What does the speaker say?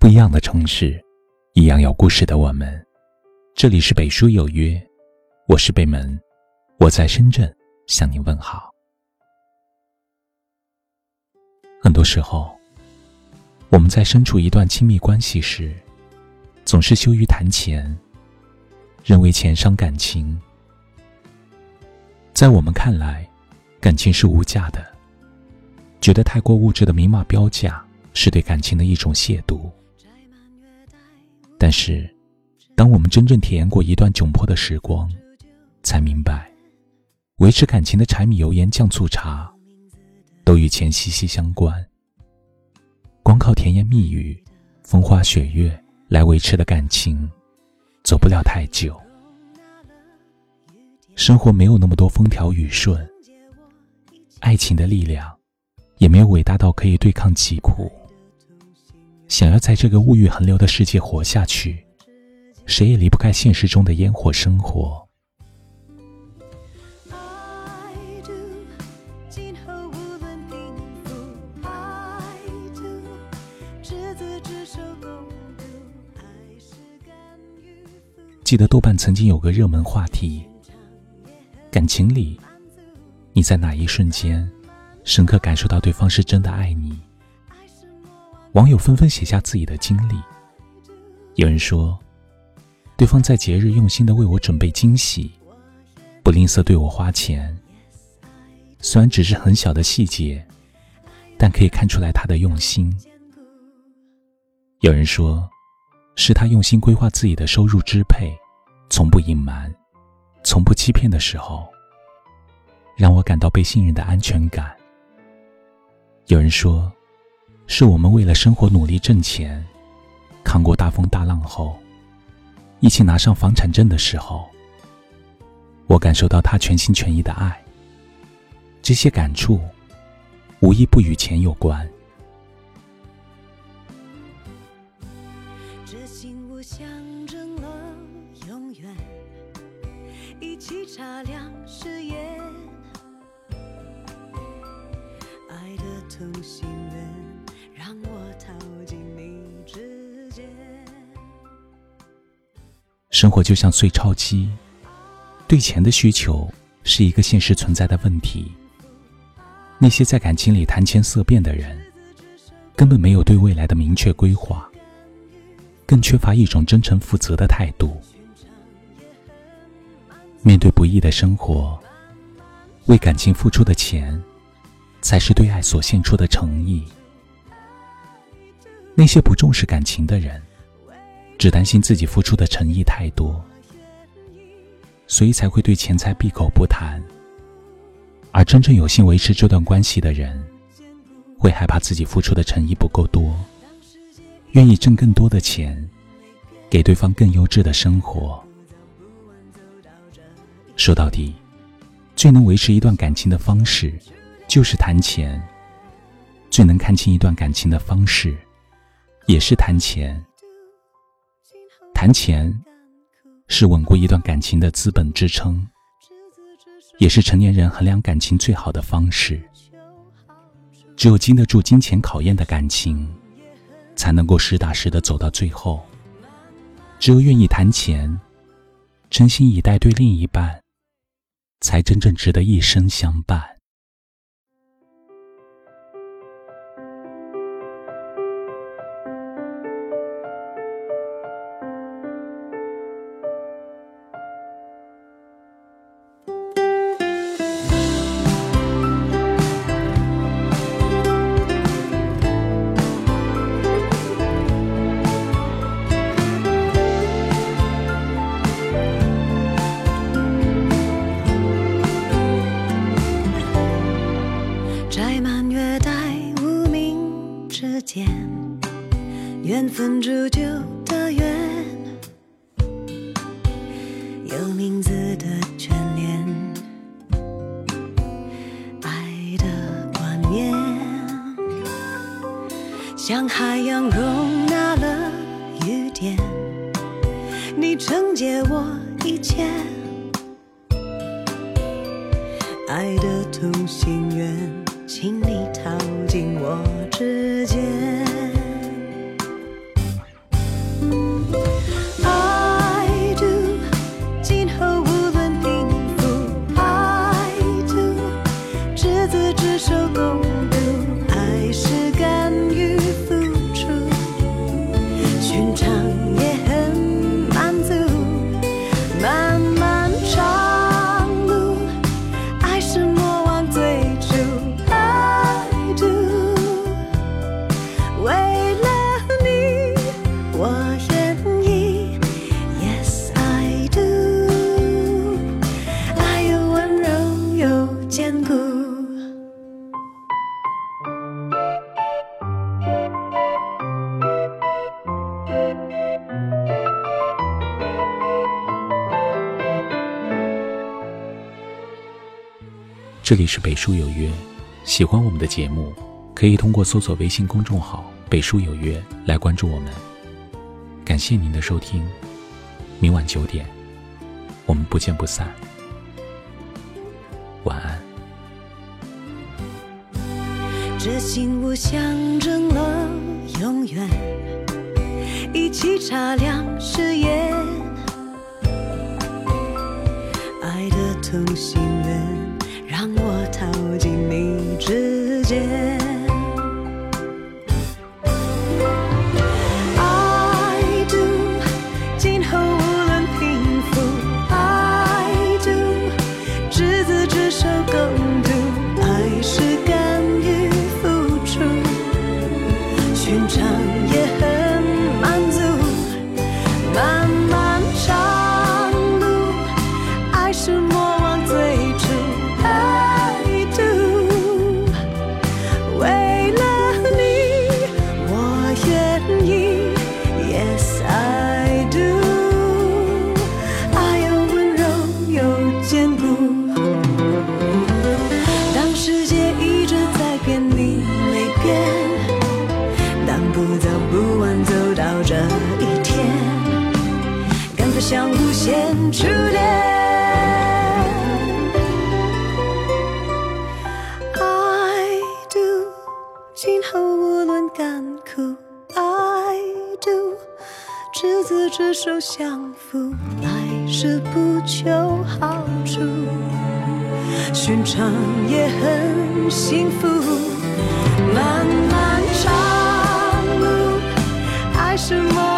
不一样的城市，一样有故事的我们。这里是北书有约，我是北门，我在深圳向你问好。很多时候，我们在身处一段亲密关系时，总是羞于谈钱，认为钱伤感情。在我们看来，感情是无价的，觉得太过物质的明码标价是对感情的一种亵渎。但是，当我们真正体验过一段窘迫的时光，才明白，维持感情的柴米油盐酱醋茶，都与钱息息相关。光靠甜言蜜语、风花雪月来维持的感情，走不了太久。生活没有那么多风调雨顺，爱情的力量，也没有伟大到可以对抗疾苦。想要在这个物欲横流的世界活下去，谁也离不开现实中的烟火生活。记得豆瓣曾经有个热门话题：感情里，你在哪一瞬间，深刻感受到对方是真的爱你？网友纷纷写下自己的经历。有人说，对方在节日用心的为我准备惊喜，不吝啬对我花钱。虽然只是很小的细节，但可以看出来他的用心。有人说，是他用心规划自己的收入支配，从不隐瞒，从不欺骗的时候，让我感到被信任的安全感。有人说。是我们为了生活努力挣钱，扛过大风大浪后，一起拿上房产证的时候，我感受到他全心全意的爱。这些感触，无一不与钱有关。这心物象征了永远，一起擦亮誓言，爱的同心生活就像碎钞机，对钱的需求是一个现实存在的问题。那些在感情里谈钱色变的人，根本没有对未来的明确规划，更缺乏一种真诚负责的态度。面对不易的生活，为感情付出的钱，才是对爱所献出的诚意。那些不重视感情的人，只担心自己付出的诚意太多，所以才会对钱财闭口不谈；而真正有心维持这段关系的人，会害怕自己付出的诚意不够多，愿意挣更多的钱，给对方更优质的生活。说到底，最能维持一段感情的方式，就是谈钱；最能看清一段感情的方式。也是谈钱，谈钱是稳固一段感情的资本支撑，也是成年人衡量感情最好的方式。只有经得住金钱考验的感情，才能够实打实的走到最后。只有愿意谈钱，真心以待对另一半，才真正值得一生相伴。缘分铸就的缘，有名字的眷恋，爱的冠冕，像海洋容纳了雨点，你承接我一切，爱的同心圆，请你套进我指长这里是北书有约，喜欢我们的节目，可以通过搜索微信公众号“北书有约”来关注我们。感谢您的收听，明晚九点，我们不见不散。晚安。这信物象征了永远，一起擦亮誓言，爱的同心圆。让我逃进你指尖。I do，今后无论贫富，I do，执子之手共度，爱是执子之手相扶，来世不求好处，寻常也很幸福。漫漫长路，爱是梦